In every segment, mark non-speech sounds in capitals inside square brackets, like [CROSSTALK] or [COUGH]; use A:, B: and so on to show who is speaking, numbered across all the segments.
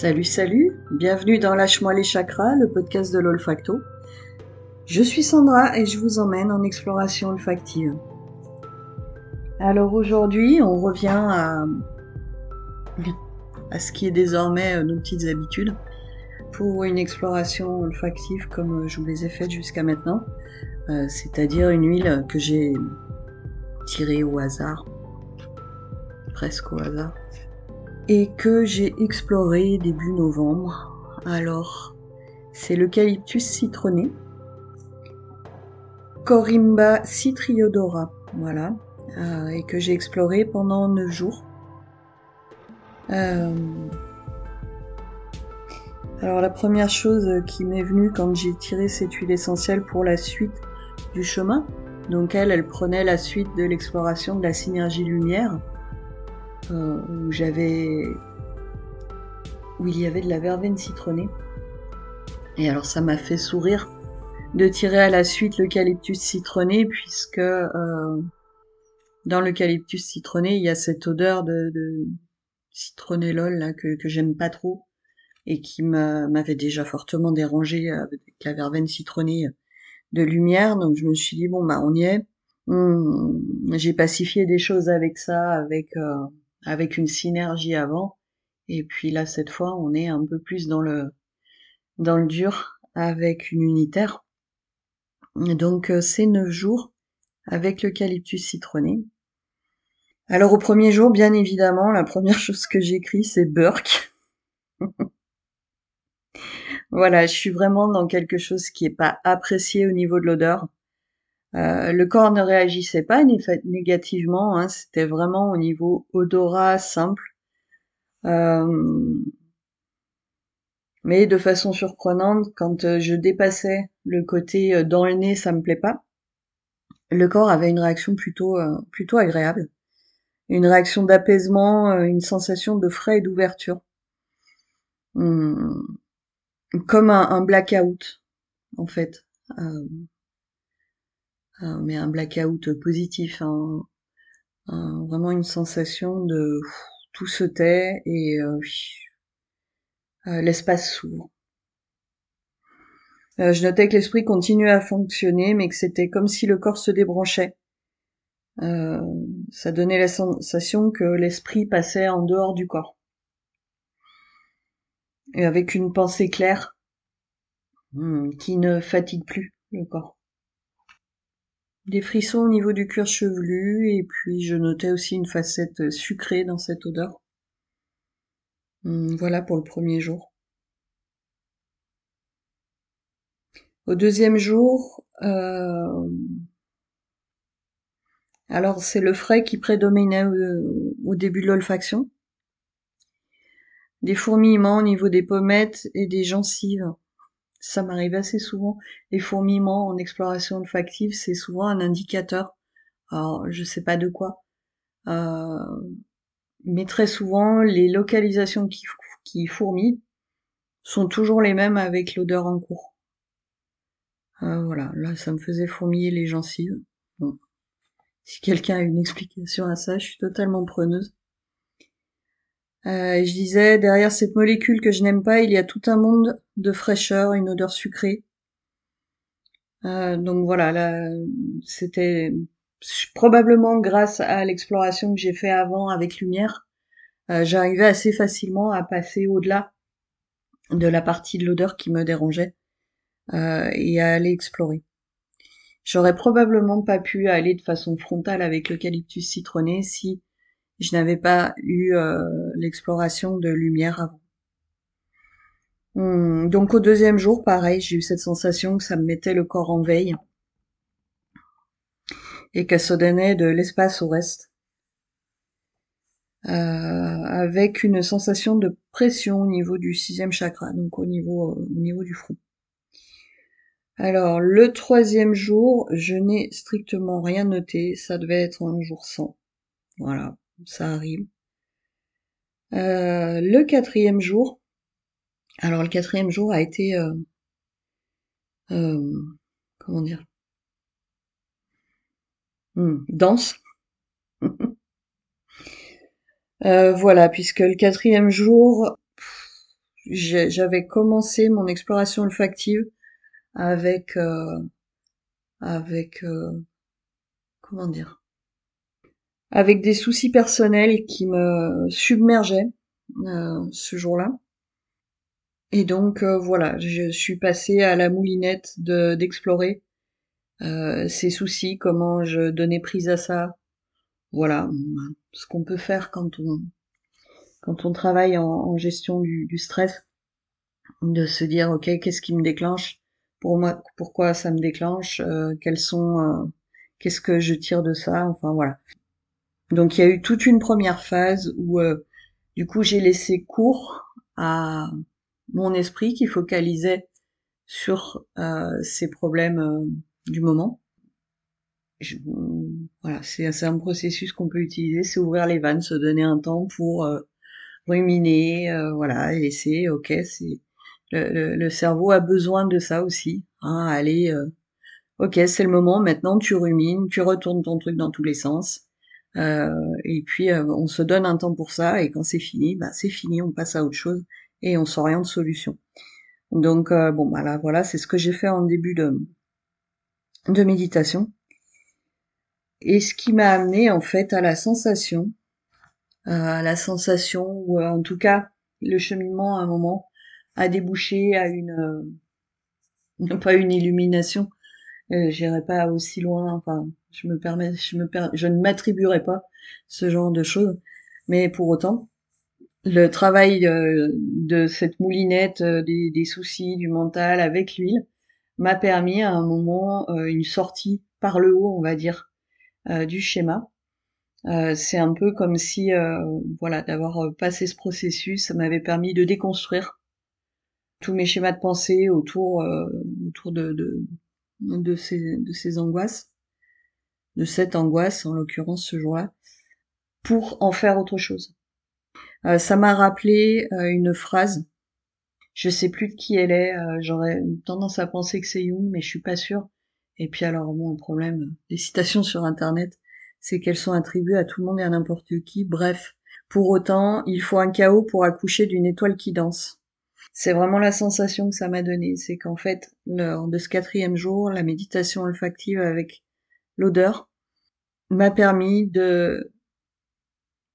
A: Salut, salut, bienvenue dans Lâche-moi les chakras, le podcast de l'olfacto. Je suis Sandra et je vous emmène en exploration olfactive. Alors aujourd'hui, on revient à, ce qui est désormais euh, nos petites habitudes pour une exploration olfactive comme je vous les ai faites jusqu'à maintenant, euh, c'est-à-dire une huile que j'ai tirée au hasard, presque au hasard et que j'ai exploré début novembre. Alors, c'est l'eucalyptus citronné, Corimba citriodora, voilà, euh, et que j'ai exploré pendant 9 jours. Euh, alors la première chose qui m'est venue quand j'ai tiré cette huile essentielle pour la suite du chemin, donc elle, elle prenait la suite de l'exploration de la synergie lumière, euh, où j'avais où il y avait de la verveine citronnée. Et alors ça m'a fait sourire de tirer à la suite l'eucalyptus citronné puisque euh, dans l'eucalyptus citronné il y a cette odeur de, de citronnellol là que, que j'aime pas trop et qui m'avait déjà fortement dérangé avec la verveine citronnée de lumière donc je me suis dit bon bah on y est j'ai pacifié des choses avec ça avec euh, avec une synergie avant. Et puis là, cette fois, on est un peu plus dans le, dans le dur avec une unitaire. Donc, euh, c'est neuf jours avec l'eucalyptus citronné. Alors, au premier jour, bien évidemment, la première [LAUGHS] chose que j'écris, c'est Burke. [LAUGHS] voilà, je suis vraiment dans quelque chose qui est pas apprécié au niveau de l'odeur. Euh, le corps ne réagissait pas négativement, hein, c'était vraiment au niveau odorat simple. Euh, mais de façon surprenante, quand euh, je dépassais le côté dans le nez, ça me plaît pas. Le corps avait une réaction plutôt agréable, une réaction d'apaisement, une sensation de frais et d'ouverture, hum, comme un, blackout en fait mais un blackout positif, vraiment une sensation de tout se tait et euh, euh, l'espace s'ouvre. Euh, je notais que l'esprit continuait à fonctionner, mais que c'était comme si le corps se débranchait. ça donnait la sensation que l'esprit passait en dehors du corps. Et avec une pensée claire hmm, qui ne fatigue plus le corps des frissons au niveau du cuir chevelu et puis je notais aussi une facette sucrée dans cette odeur. Hum, voilà pour le premier jour. Au deuxième jour, euh, alors c'est le frais qui prédominait au début de l'olfaction. Des fourmillements au niveau des pommettes et des gencives ça m'arrive assez souvent. Les fourmillements en exploration olfactive, c'est souvent un indicateur. Alors, je sais pas de quoi. Euh, mais très souvent, les localisations qui, fourmillent sont toujours les mêmes avec l'odeur en cours. Euh, voilà, là, ça me faisait fourmiller les gencives. Bon. Si quelqu'un a une explication à ça, je suis totalement preneuse. Euh, je disais, derrière cette molécule que je n'aime pas, il y a tout un monde de fraîcheur, une odeur sucrée. Euh, donc voilà, là, c'était probablement grâce à l'exploration que j'ai fait avant avec lumière, euh, j'arrivais assez facilement à passer au-delà de la partie de l'odeur qui me dérangeait et à aller explorer. J'aurais probablement pas pu aller de façon frontale avec l'eucalyptus citronné si je n'avais pas eu euh, l'exploration de lumière avant. Hmm, donc au deuxième jour, pareil, j'ai eu cette sensation que ça me mettait le corps en veille et que ça donnait de l'espace au reste. Euh, avec une sensation de pression au niveau du sixième chakra, donc au niveau, au niveau du front. Alors, le troisième jour, je n'ai strictement rien noté, ça devait être un jour sans. Voilà ça arrive. Euh, le quatrième jour, alors le quatrième jour a été, euh, euh, comment dire, hmm, dense. [LAUGHS] voilà, puisque le quatrième jour, j'avais commencé mon exploration olfactive avec avec comment dire? Avec des soucis personnels qui me submergeaient euh, ce jour-là. Et donc voilà, je suis passée à la moulinette de d'explorer ces soucis, comment je donnais prise à ça. Voilà, ce qu'on peut faire quand on quand on travaille en, gestion du, stress, de se dire ok qu'est-ce qui me déclenche, pour moi pourquoi ça me déclenche, euh, quels sont, euh, qu'est-ce que je tire de ça, enfin voilà. Donc il y a eu toute une première phase où euh, du coup j'ai laissé cours à mon esprit qui focalisait sur ces problèmes du moment. voilà, c'est un processus qu'on peut utiliser, c'est ouvrir les vannes, se donner un temps pour ruminer, euh, voilà, laisser, ok, c'est le, cerveau a besoin de ça aussi, hein, aller, euh, ok, c'est le moment, maintenant tu rumines, tu retournes ton truc dans tous les sens, euh, et puis on se donne un temps pour ça, et quand c'est fini, bah c'est fini, on passe à autre chose, et on s'oriente solution. Donc bon, bah là, voilà, c'est ce que j'ai fait en début de, de méditation. Et ce qui m'a amené en fait à la sensation euh, la sensation, ou euh, en tout cas le cheminement à un moment a débouché à une euh, [LAUGHS] pas une illumination. Euh, J'irai pas aussi loin. Enfin, je me permets, je me je ne m'attribuerai pas ce genre de choses. Mais pour autant, le travail de cette moulinette, des, des, soucis, du mental avec l'huile, m'a permis à un moment une sortie par le haut, on va dire, du schéma euh, c'est un peu comme si, euh, voilà, d'avoir euh, passé ce processus, ça m'avait permis de déconstruire tous mes schémas de pensée autour, autour de ces angoisses, de cette angoisse en l'occurrence ce jour-là, pour en faire autre chose. ça m'a rappelé une phrase, je sais plus de qui elle est, j'aurais tendance à penser que c'est Jung, mais je suis pas sûre. Et puis alors bon, le problème, des citations sur internet, c'est qu'elles sont attribuées à tout le monde et à n'importe qui. Bref, pour autant, il faut un chaos pour accoucher d'une étoile qui danse. C'est vraiment la sensation que ça m'a donné, c'est qu'en fait, lors de ce quatrième jour, la méditation olfactive avec l'odeur m'a permis de,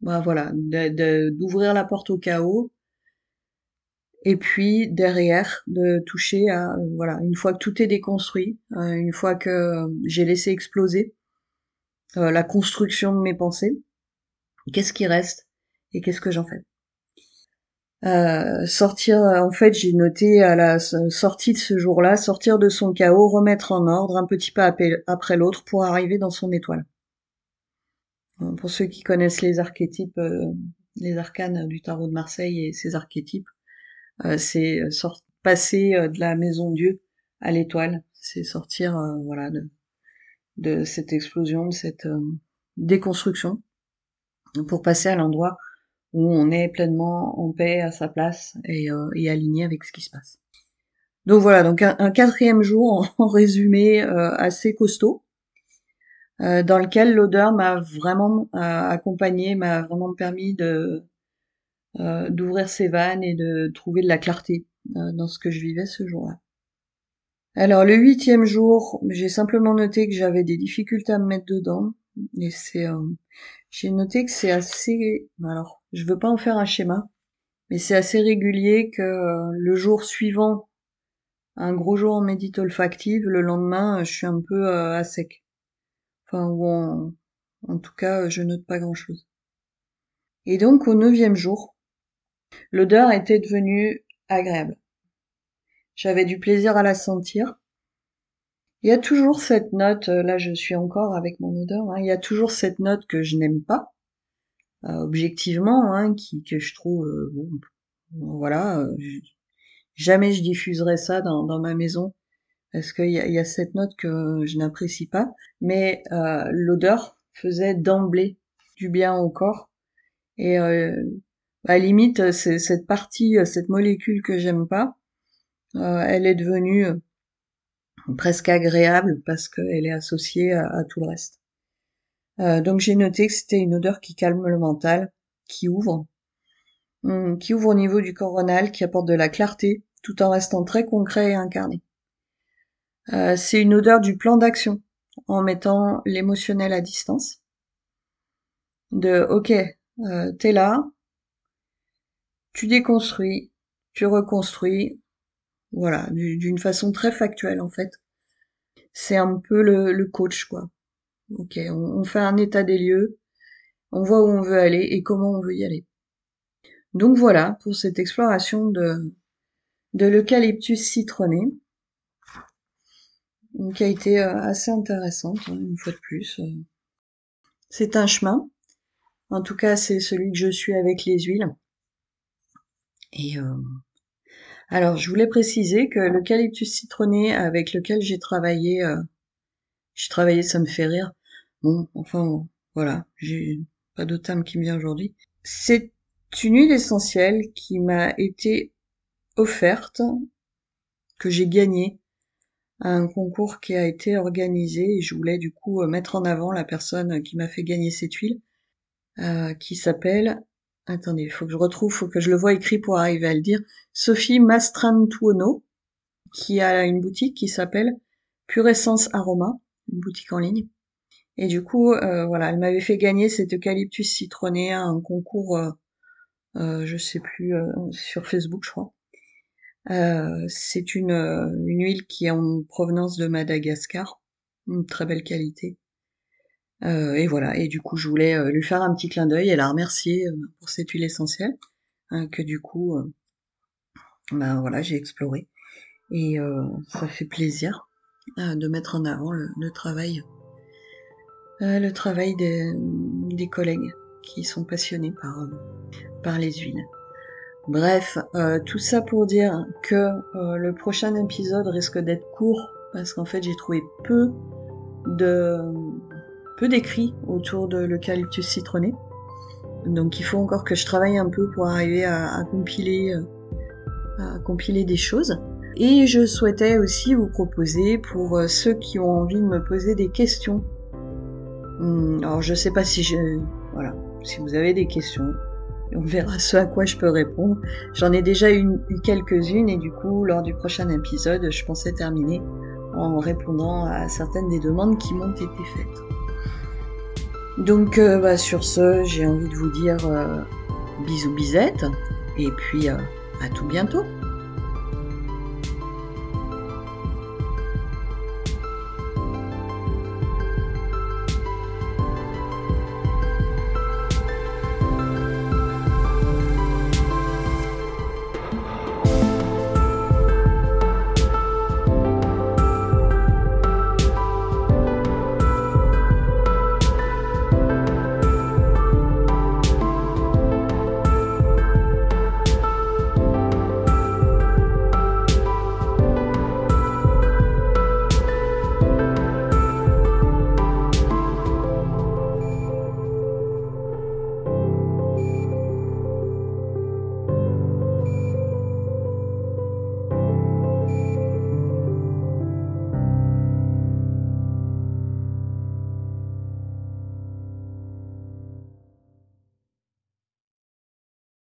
A: bah voilà, d'ouvrir la porte au chaos, et puis derrière de toucher à, voilà, une fois que tout est déconstruit, euh, une fois que j'ai laissé exploser, euh, la construction de mes pensées. Qu'est-ce qui reste et qu'est-ce que j'en fais euh, sortir, en fait, j'ai noté à la sortie de ce jour-là, sortir de son chaos, remettre en ordre un petit pas après l'autre pour arriver dans son étoile. Euh, pour ceux qui connaissent les archétypes, les arcanes du tarot de Marseille et ses archétypes, c'est passer de la maison Dieu à l'étoile, c'est sortir, voilà, de, de cette explosion, de cette euh, déconstruction, pour passer à l'endroit où on est pleinement en paix à sa place et, euh, aligné avec ce qui se passe. Donc voilà, donc un, quatrième jour en, résumé euh, assez costaud, dans lequel l'odeur m'a vraiment accompagné, m'a vraiment permis de d'ouvrir ses vannes et de trouver de la clarté dans ce que je vivais ce jour-là. Alors le huitième jour, j'ai simplement noté que j'avais des difficultés à me mettre dedans. Et c'est, euh, j'ai noté que c'est assez. Alors, je veux pas en faire un schéma, mais c'est assez régulier que euh, le jour suivant, un gros jour en médite olfactive, le lendemain, je suis un peu euh, à sec. Enfin, ou en, tout cas, je note pas grand chose. Et donc au neuvième jour, l'odeur était devenue agréable. J'avais du plaisir à la sentir. Il y a toujours cette note, euh, là je suis encore avec mon odeur, hein, il y a toujours cette note que je n'aime pas, euh, objectivement, hein, qui, que je trouve, euh, bon, voilà, jamais je diffuserai ça dans ma maison, parce qu'il y a, y a cette note que je n'apprécie pas, mais l'odeur faisait d'emblée du bien au corps, et à la limite, cette partie, cette molécule que j'aime pas, euh, elle est devenue euh, presque agréable parce qu'elle est associée à, tout le reste. Euh, donc j'ai noté que c'était une odeur qui calme le mental, qui ouvre. hum, qui ouvre au niveau du coronal, qui apporte de la clarté, tout en restant très concret et incarné. Euh, c'est une odeur du plan d'action, en mettant l'émotionnel à distance. De ok, euh, t'es là, tu déconstruis, tu reconstruis, voilà, d'une façon très factuelle en fait. C'est un peu le, coach quoi. Ok, on, fait un état des lieux, on voit où on veut aller et comment on veut y aller. Donc voilà pour cette exploration de, de l'eucalyptus citronné, qui a été euh, assez intéressante, hein, une fois de plus. Euh. C'est un chemin. En tout cas, c'est celui que je suis avec les huiles. Et euh, alors, je voulais préciser que l'eucalyptus citronné avec lequel j'ai travaillé, j'ai travaillé, ça me fait rire. Bon, enfin, voilà, j'ai pas d'autre âme qui me vient aujourd'hui. C'est une huile essentielle qui m'a été offerte, que j'ai gagnée un concours qui a été organisé et je voulais du coup mettre en avant la personne qui m'a fait gagner cette huile, euh, qui s'appelle, attendez, il faut que je retrouve, faut que je le vois écrit pour arriver à le dire, Sophie Mastrantuono, qui a une boutique qui s'appelle Pure Essence Aroma, une boutique en ligne. Et du coup, euh, voilà, elle m'avait fait gagner cet eucalyptus citronné à un concours, euh, euh je sais plus, euh, sur Facebook, je crois. Euh, c'est une, une huile qui est en provenance de Madagascar, une très belle qualité. et voilà, et du coup, je voulais lui faire un petit clin d'œil et la remercier pour cette huile essentielle, hein, que du coup, ben voilà, j'ai exploré. Et ça fait plaisir de mettre en avant le, travail euh, le travail des, collègues qui sont passionnés euh, par les huiles. Bref, euh, tout ça pour dire que le prochain épisode risque d'être court parce qu'en fait j'ai trouvé peu de peu d'écrits autour de l'eucalyptus citronné. Donc il faut encore que je travaille un peu pour arriver à, compiler à compiler des choses. Et je souhaitais aussi vous proposer pour ceux qui ont envie de me poser des questions Hmm, alors je sais pas si je... Voilà, si vous avez des questions, on verra ce à quoi je peux répondre. J'en ai déjà eu quelques-unes et du coup, lors du prochain épisode, je pensais terminer en répondant à certaines des demandes qui m'ont été faites. Donc euh, bah, sur ce, j'ai envie de vous dire euh, bisous bisettes et puis euh, à tout bientôt.